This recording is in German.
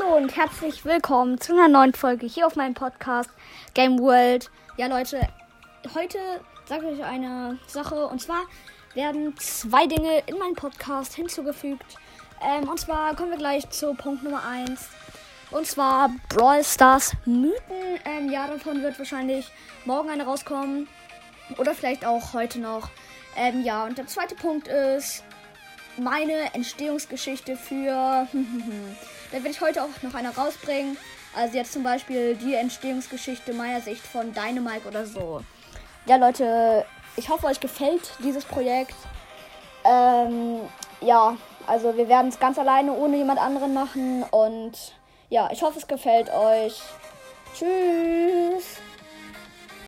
und herzlich willkommen zu einer neuen Folge hier auf meinem Podcast Game World. Ja, Leute, heute sage ich euch eine Sache und zwar werden zwei Dinge in meinen Podcast hinzugefügt. Ähm, und zwar kommen wir gleich zu Punkt Nummer 1. Und zwar Brawl Stars Mythen. Ähm, ja, davon wird wahrscheinlich morgen eine rauskommen. Oder vielleicht auch heute noch. Ähm, ja, und der zweite Punkt ist meine Entstehungsgeschichte für. da werde ich heute auch noch eine rausbringen. Also jetzt zum Beispiel die Entstehungsgeschichte meiner Sicht von Dynamite oder so. Ja, Leute, ich hoffe, euch gefällt dieses Projekt. Ähm, ja, also wir werden es ganz alleine ohne jemand anderen machen. Und ja, ich hoffe, es gefällt euch. Tschüss.